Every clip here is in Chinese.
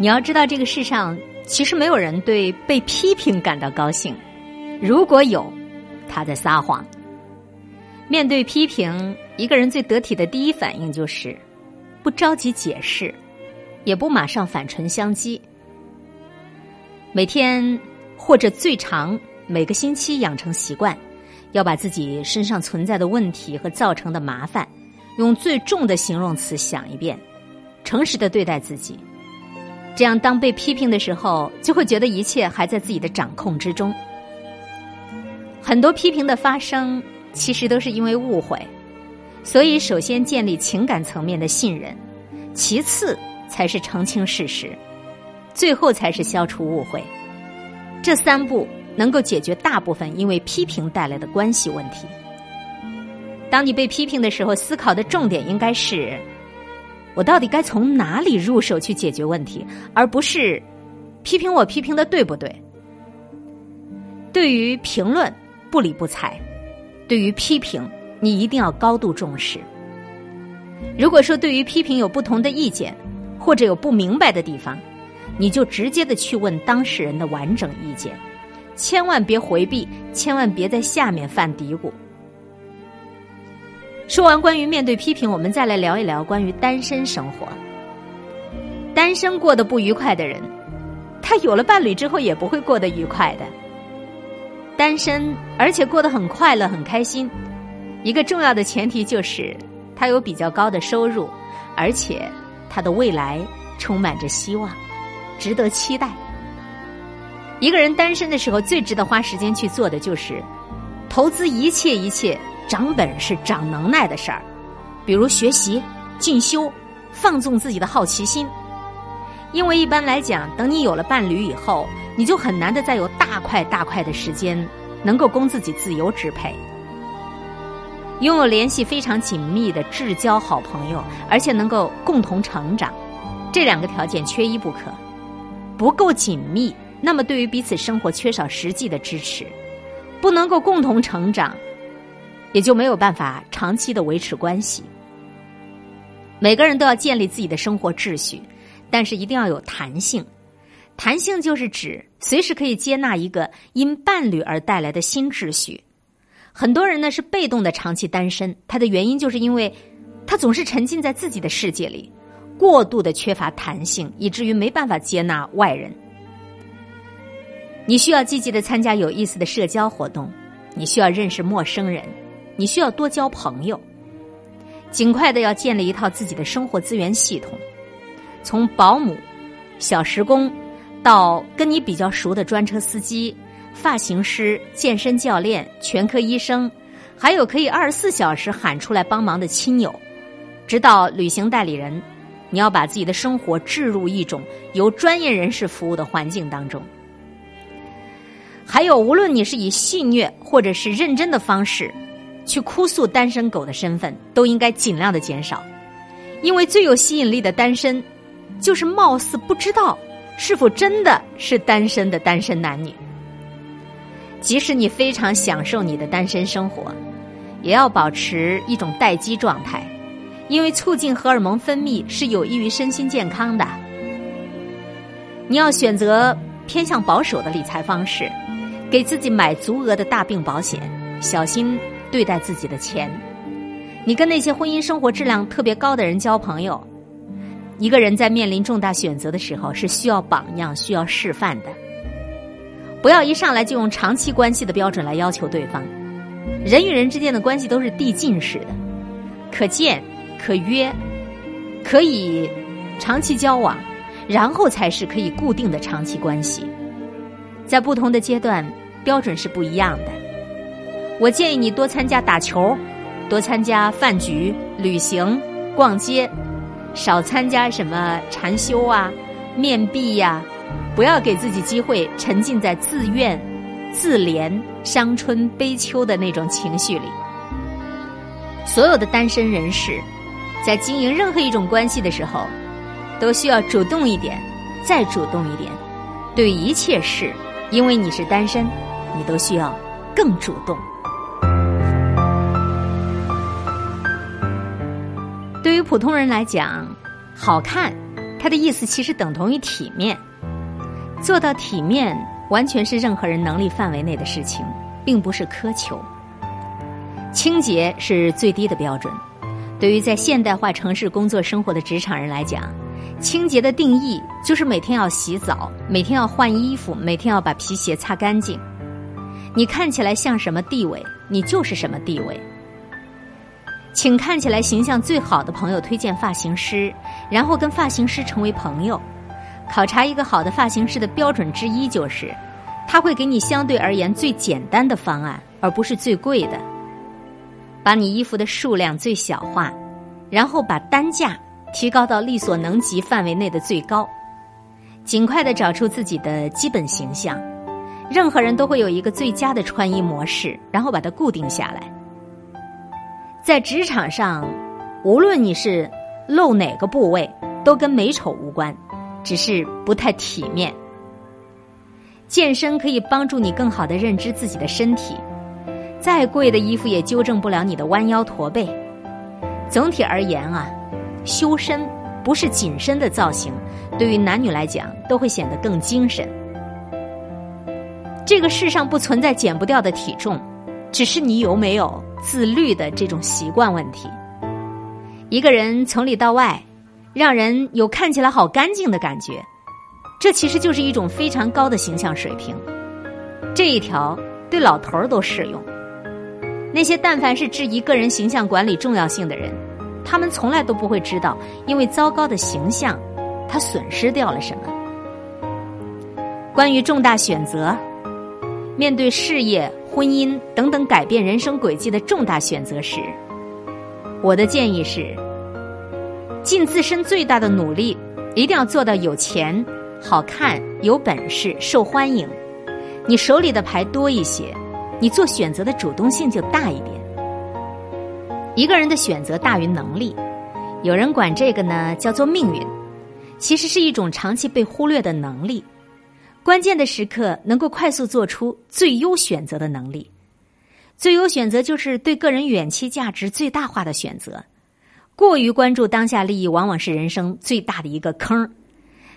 你要知道，这个世上其实没有人对被批评感到高兴。如果有，他在撒谎。面对批评，一个人最得体的第一反应就是不着急解释，也不马上反唇相讥。每天或者最长每个星期养成习惯，要把自己身上存在的问题和造成的麻烦，用最重的形容词想一遍，诚实的对待自己。这样，当被批评的时候，就会觉得一切还在自己的掌控之中。很多批评的发生。其实都是因为误会，所以首先建立情感层面的信任，其次才是澄清事实，最后才是消除误会。这三步能够解决大部分因为批评带来的关系问题。当你被批评的时候，思考的重点应该是：我到底该从哪里入手去解决问题，而不是批评我批评的对不对？对于评论不理不睬。对于批评，你一定要高度重视。如果说对于批评有不同的意见，或者有不明白的地方，你就直接的去问当事人的完整意见，千万别回避，千万别在下面犯嘀咕。说完关于面对批评，我们再来聊一聊关于单身生活。单身过得不愉快的人，他有了伴侣之后也不会过得愉快的。单身，而且过得很快乐、很开心。一个重要的前提就是他有比较高的收入，而且他的未来充满着希望，值得期待。一个人单身的时候，最值得花时间去做的就是投资一切一切长本事、长能耐的事儿，比如学习、进修、放纵自己的好奇心。因为一般来讲，等你有了伴侣以后，你就很难的再有大块大块的时间能够供自己自由支配。拥有联系非常紧密的至交好朋友，而且能够共同成长，这两个条件缺一不可。不够紧密，那么对于彼此生活缺少实际的支持，不能够共同成长，也就没有办法长期的维持关系。每个人都要建立自己的生活秩序。但是一定要有弹性，弹性就是指随时可以接纳一个因伴侣而带来的新秩序。很多人呢是被动的长期单身，他的原因就是因为他总是沉浸在自己的世界里，过度的缺乏弹性，以至于没办法接纳外人。你需要积极的参加有意思的社交活动，你需要认识陌生人，你需要多交朋友，尽快的要建立一套自己的生活资源系统。从保姆、小时工，到跟你比较熟的专车司机、发型师、健身教练、全科医生，还有可以二十四小时喊出来帮忙的亲友，直到旅行代理人，你要把自己的生活置入一种由专业人士服务的环境当中。还有，无论你是以戏谑或者是认真的方式去哭诉单身狗的身份，都应该尽量的减少，因为最有吸引力的单身。就是貌似不知道是否真的是单身的单身男女，即使你非常享受你的单身生活，也要保持一种待机状态，因为促进荷尔蒙分泌是有益于身心健康的。你要选择偏向保守的理财方式，给自己买足额的大病保险，小心对待自己的钱。你跟那些婚姻生活质量特别高的人交朋友。一个人在面临重大选择的时候，是需要榜样、需要示范的。不要一上来就用长期关系的标准来要求对方。人与人之间的关系都是递进式的，可见、可约，可以长期交往，然后才是可以固定的长期关系。在不同的阶段，标准是不一样的。我建议你多参加打球，多参加饭局、旅行、逛街。少参加什么禅修啊、面壁呀，不要给自己机会沉浸在自怨、自怜、伤春悲秋的那种情绪里。所有的单身人士，在经营任何一种关系的时候，都需要主动一点，再主动一点。对一切事，因为你是单身，你都需要更主动。普通人来讲，好看它的意思其实等同于体面。做到体面，完全是任何人能力范围内的事情，并不是苛求。清洁是最低的标准。对于在现代化城市工作生活的职场人来讲，清洁的定义就是每天要洗澡，每天要换衣服，每天要把皮鞋擦干净。你看起来像什么地位，你就是什么地位。请看起来形象最好的朋友推荐发型师，然后跟发型师成为朋友。考察一个好的发型师的标准之一就是，他会给你相对而言最简单的方案，而不是最贵的。把你衣服的数量最小化，然后把单价提高到力所能及范围内的最高。尽快的找出自己的基本形象。任何人都会有一个最佳的穿衣模式，然后把它固定下来。在职场上，无论你是露哪个部位，都跟美丑无关。只是不太体面。健身可以帮助你更好的认知自己的身体，再贵的衣服也纠正不了你的弯腰驼背。总体而言啊，修身不是紧身的造型，对于男女来讲都会显得更精神。这个世上不存在减不掉的体重，只是你有没有自律的这种习惯问题。一个人从里到外。让人有看起来好干净的感觉，这其实就是一种非常高的形象水平。这一条对老头儿都适用。那些但凡是质疑个人形象管理重要性的人，他们从来都不会知道，因为糟糕的形象，他损失掉了什么。关于重大选择，面对事业、婚姻等等改变人生轨迹的重大选择时，我的建议是。尽自身最大的努力，一定要做到有钱、好看、有本事、受欢迎。你手里的牌多一些，你做选择的主动性就大一点。一个人的选择大于能力，有人管这个呢叫做命运，其实是一种长期被忽略的能力。关键的时刻能够快速做出最优选择的能力，最优选择就是对个人远期价值最大化的选择。过于关注当下利益，往往是人生最大的一个坑。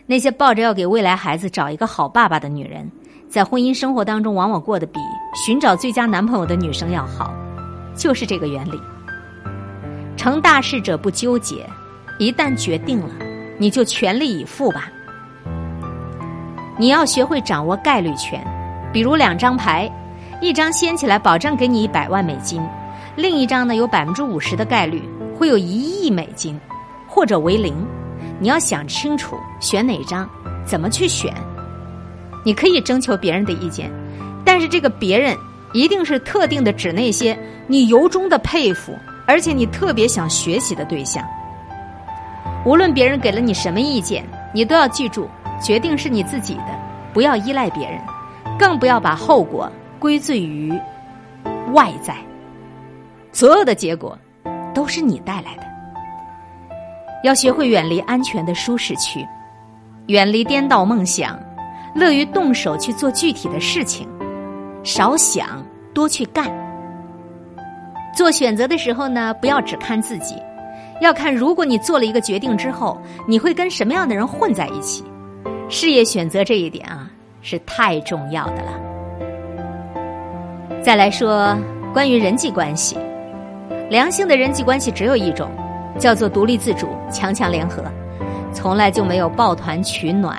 那些抱着要给未来孩子找一个好爸爸的女人，在婚姻生活当中，往往过得比寻找最佳男朋友的女生要好，就是这个原理。成大事者不纠结，一旦决定了，你就全力以赴吧。你要学会掌握概率权，比如两张牌，一张掀起来保证给你一百万美金，另一张呢有百分之五十的概率。会有一亿美金，或者为零，你要想清楚选哪张，怎么去选。你可以征求别人的意见，但是这个别人一定是特定的，指那些你由衷的佩服，而且你特别想学习的对象。无论别人给了你什么意见，你都要记住，决定是你自己的，不要依赖别人，更不要把后果归罪于外在。所有的结果。都是你带来的。要学会远离安全的舒适区，远离颠倒梦想，乐于动手去做具体的事情，少想多去干。做选择的时候呢，不要只看自己，要看如果你做了一个决定之后，你会跟什么样的人混在一起。事业选择这一点啊，是太重要的了。再来说关于人际关系。良性的人际关系只有一种，叫做独立自主、强强联合，从来就没有抱团取暖。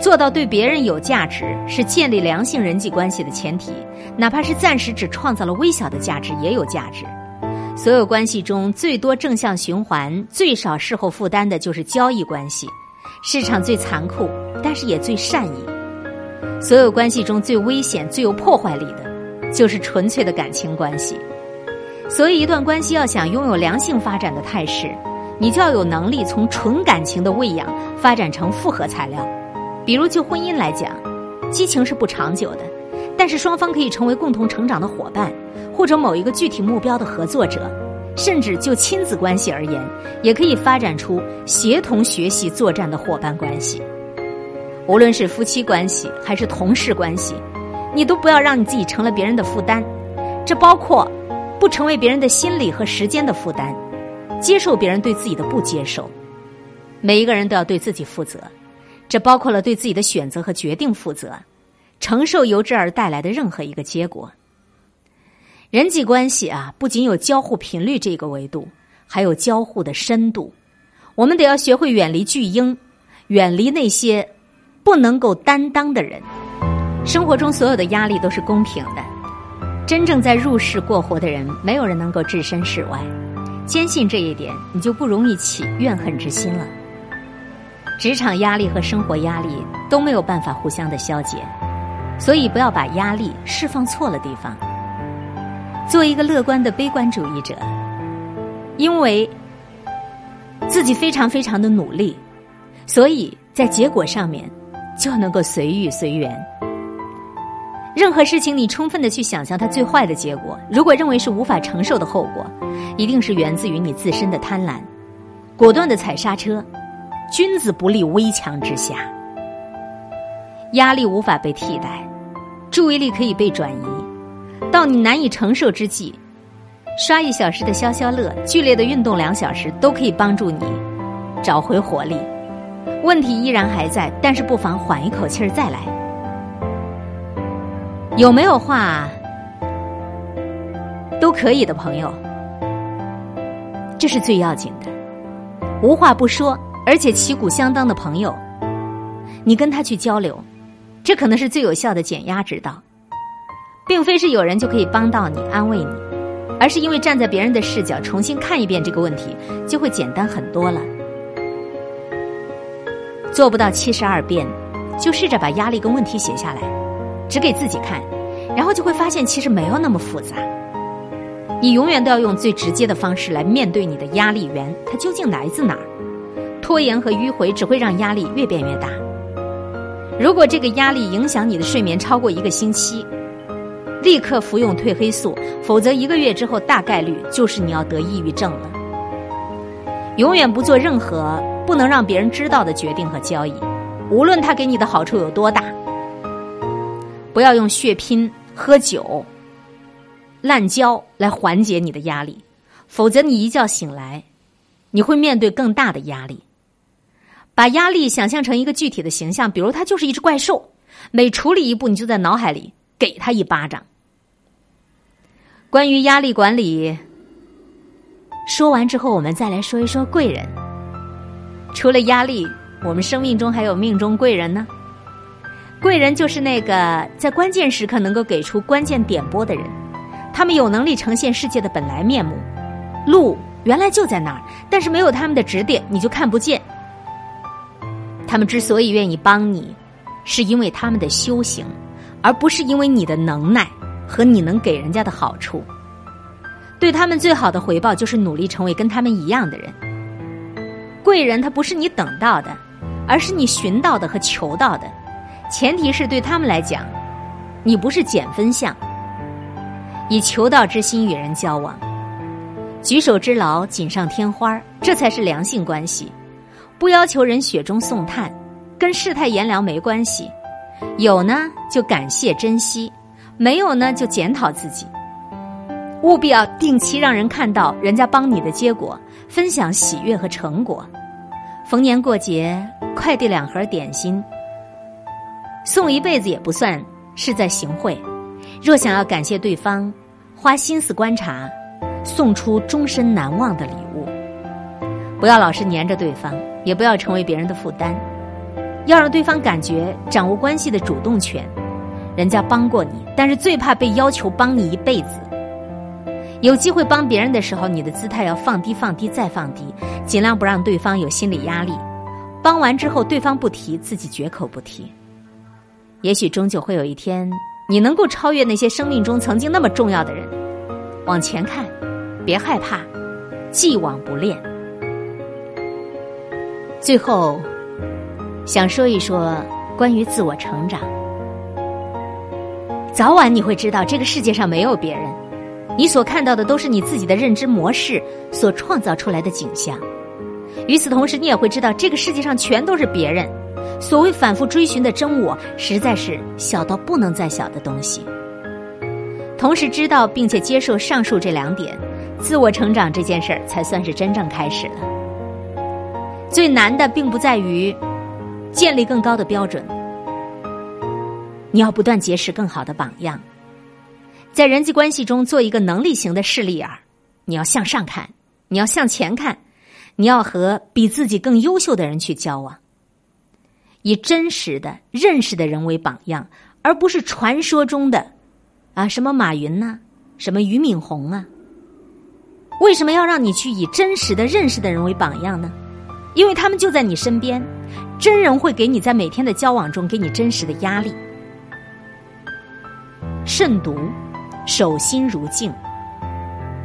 做到对别人有价值，是建立良性人际关系的前提。哪怕是暂时只创造了微小的价值，也有价值。所有关系中最多正向循环、最少事后负担的就是交易关系。市场最残酷，但是也最善意。所有关系中最危险、最有破坏力的，就是纯粹的感情关系。所以，一段关系要想拥有良性发展的态势，你就要有能力从纯感情的喂养发展成复合材料。比如，就婚姻来讲，激情是不长久的，但是双方可以成为共同成长的伙伴，或者某一个具体目标的合作者。甚至就亲子关系而言，也可以发展出协同学习作战的伙伴关系。无论是夫妻关系还是同事关系，你都不要让你自己成了别人的负担，这包括。不成为别人的心理和时间的负担，接受别人对自己的不接受。每一个人都要对自己负责，这包括了对自己的选择和决定负责，承受由之而带来的任何一个结果。人际关系啊，不仅有交互频率这个维度，还有交互的深度。我们得要学会远离巨婴，远离那些不能够担当的人。生活中所有的压力都是公平的，真正在入世过活的人，没有人能够置身事外。坚信这一点，你就不容易起怨恨之心了。职场压力和生活压力都没有办法互相的消解，所以不要把压力释放错了地方。做一个乐观的悲观主义者，因为自己非常非常的努力，所以在结果上面就能够随遇随缘。任何事情，你充分的去想象它最坏的结果，如果认为是无法承受的后果，一定是源自于你自身的贪婪，果断的踩刹车。君子不立危墙之下，压力无法被替代，注意力可以被转移。到你难以承受之际，刷一小时的消消乐，剧烈的运动两小时，都可以帮助你找回活力。问题依然还在，但是不妨缓一口气儿再来。有没有话都可以的朋友，这是最要紧的。无话不说，而且旗鼓相当的朋友，你跟他去交流，这可能是最有效的减压之道。并非是有人就可以帮到你、安慰你，而是因为站在别人的视角重新看一遍这个问题，就会简单很多了。做不到七十二变，就试着把压力跟问题写下来，只给自己看，然后就会发现其实没有那么复杂。你永远都要用最直接的方式来面对你的压力源，它究竟来自哪儿？拖延和迂回只会让压力越变越大。如果这个压力影响你的睡眠超过一个星期，立刻服用褪黑素，否则一个月之后大概率就是你要得抑郁症了。永远不做任何不能让别人知道的决定和交易，无论他给你的好处有多大。不要用血拼、喝酒、滥交来缓解你的压力，否则你一觉醒来，你会面对更大的压力。把压力想象成一个具体的形象，比如它就是一只怪兽，每处理一步，你就在脑海里给他一巴掌。关于压力管理，说完之后，我们再来说一说贵人。除了压力，我们生命中还有命中贵人呢。贵人就是那个在关键时刻能够给出关键点拨的人，他们有能力呈现世界的本来面目。路原来就在那儿，但是没有他们的指点，你就看不见。他们之所以愿意帮你，是因为他们的修行，而不是因为你的能耐。和你能给人家的好处，对他们最好的回报就是努力成为跟他们一样的人。贵人他不是你等到的，而是你寻到的和求到的。前提是对他们来讲，你不是减分项。以求道之心与人交往，举手之劳锦上添花，这才是良性关系。不要求人雪中送炭，跟世态炎凉没关系。有呢就感谢珍惜。没有呢，就检讨自己。务必要定期让人看到人家帮你的结果，分享喜悦和成果。逢年过节，快递两盒点心，送一辈子也不算是在行贿。若想要感谢对方，花心思观察，送出终身难忘的礼物。不要老是黏着对方，也不要成为别人的负担，要让对方感觉掌握关系的主动权。人家帮过你，但是最怕被要求帮你一辈子。有机会帮别人的时候，你的姿态要放低、放低再放低，尽量不让对方有心理压力。帮完之后，对方不提，自己绝口不提。也许终究会有一天，你能够超越那些生命中曾经那么重要的人。往前看，别害怕，既往不恋。最后，想说一说关于自我成长。早晚你会知道，这个世界上没有别人，你所看到的都是你自己的认知模式所创造出来的景象。与此同时，你也会知道，这个世界上全都是别人。所谓反复追寻的真我，实在是小到不能再小的东西。同时知道并且接受上述这两点，自我成长这件事儿才算是真正开始了。最难的并不在于建立更高的标准，你要不断结识更好的榜样，在人际关系中做一个能力型的势利眼。你要向上看，你要向前看，你要和比自己更优秀的人去交往，以真实的认识的人为榜样，而不是传说中的啊什么马云呐，什么俞敏洪啊。为什么要让你去以真实的认识的人为榜样呢？因为他们就在你身边，真人会给你在每天的交往中给你真实的压力。慎独，守心如镜。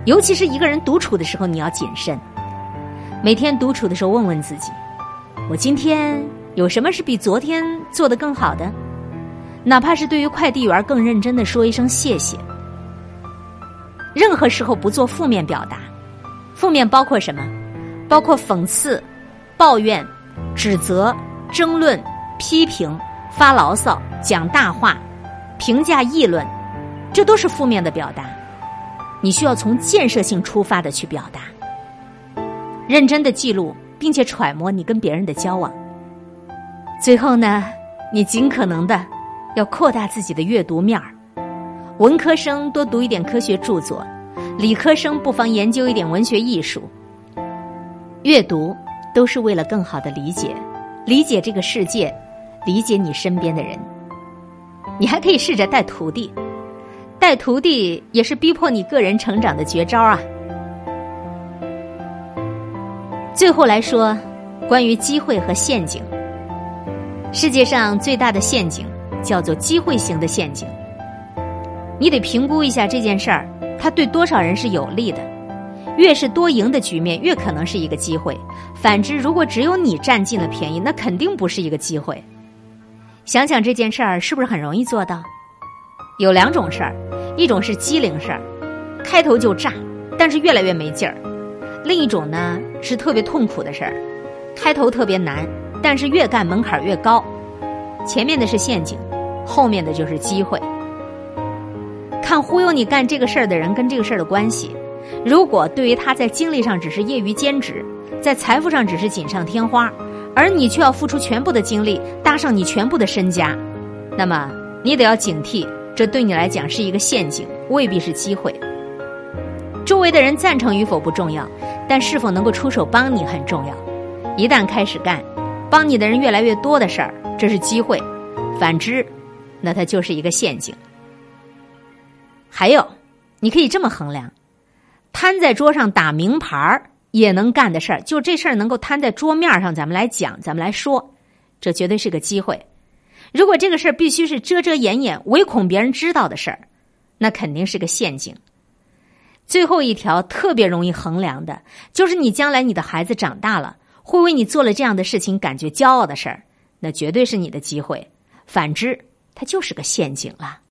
尤其是一个人独处的时候，你要谨慎。每天独处的时候，问问自己：我今天有什么是比昨天做的更好的？哪怕是对于快递员更认真的说一声谢谢。任何时候不做负面表达，负面包括什么？包括讽刺、抱怨、指责、争论、批评、发牢骚、讲大话、评价、议论，这都是负面的表达。你需要从建设性出发的去表达，认真的记录，并且揣摩你跟别人的交往。最后呢，你尽可能的要扩大自己的阅读面儿。文科生多读一点科学著作，理科生不妨研究一点文学艺术。阅读都是为了更好的理解，理解这个世界，理解你身边的人。你还可以试着带徒弟，带徒弟也是逼迫你个人成长的绝招啊。最后来说，关于机会和陷阱，世界上最大的陷阱叫做机会型的陷阱。你得评估一下这件事儿，它对多少人是有利的。越是多赢的局面，越可能是一个机会。反之，如果只有你占尽了便宜，那肯定不是一个机会。想想这件事儿是不是很容易做到？有两种事儿，一种是机灵事儿，开头就炸，但是越来越没劲儿；另一种呢是特别痛苦的事儿，开头特别难，但是越干门槛越高。前面的是陷阱，后面的就是机会。看忽悠你干这个事儿的人跟这个事儿的关系，如果对于他在精力上只是业余兼职，在财富上只是锦上添花，而你却要付出全部的精力，搭上你全部的身家，那么你得要警惕，这对你来讲是一个陷阱，未必是机会。周围的人赞成与否不重要，但是否能够出手帮你很重要。一旦开始干，帮你的人越来越多的事儿，这是机会；反之，那它就是一个陷阱。还有，你可以这么衡量：摊在桌上打名牌儿也能干的事儿，就这事儿能够摊在桌面上，咱们来讲，咱们来说，这绝对是个机会。如果这个事儿必须是遮遮掩掩、唯恐别人知道的事儿，那肯定是个陷阱。最后一条特别容易衡量的，就是你将来你的孩子长大了，会为你做了这样的事情感觉骄傲的事儿，那绝对是你的机会。反之，它就是个陷阱了。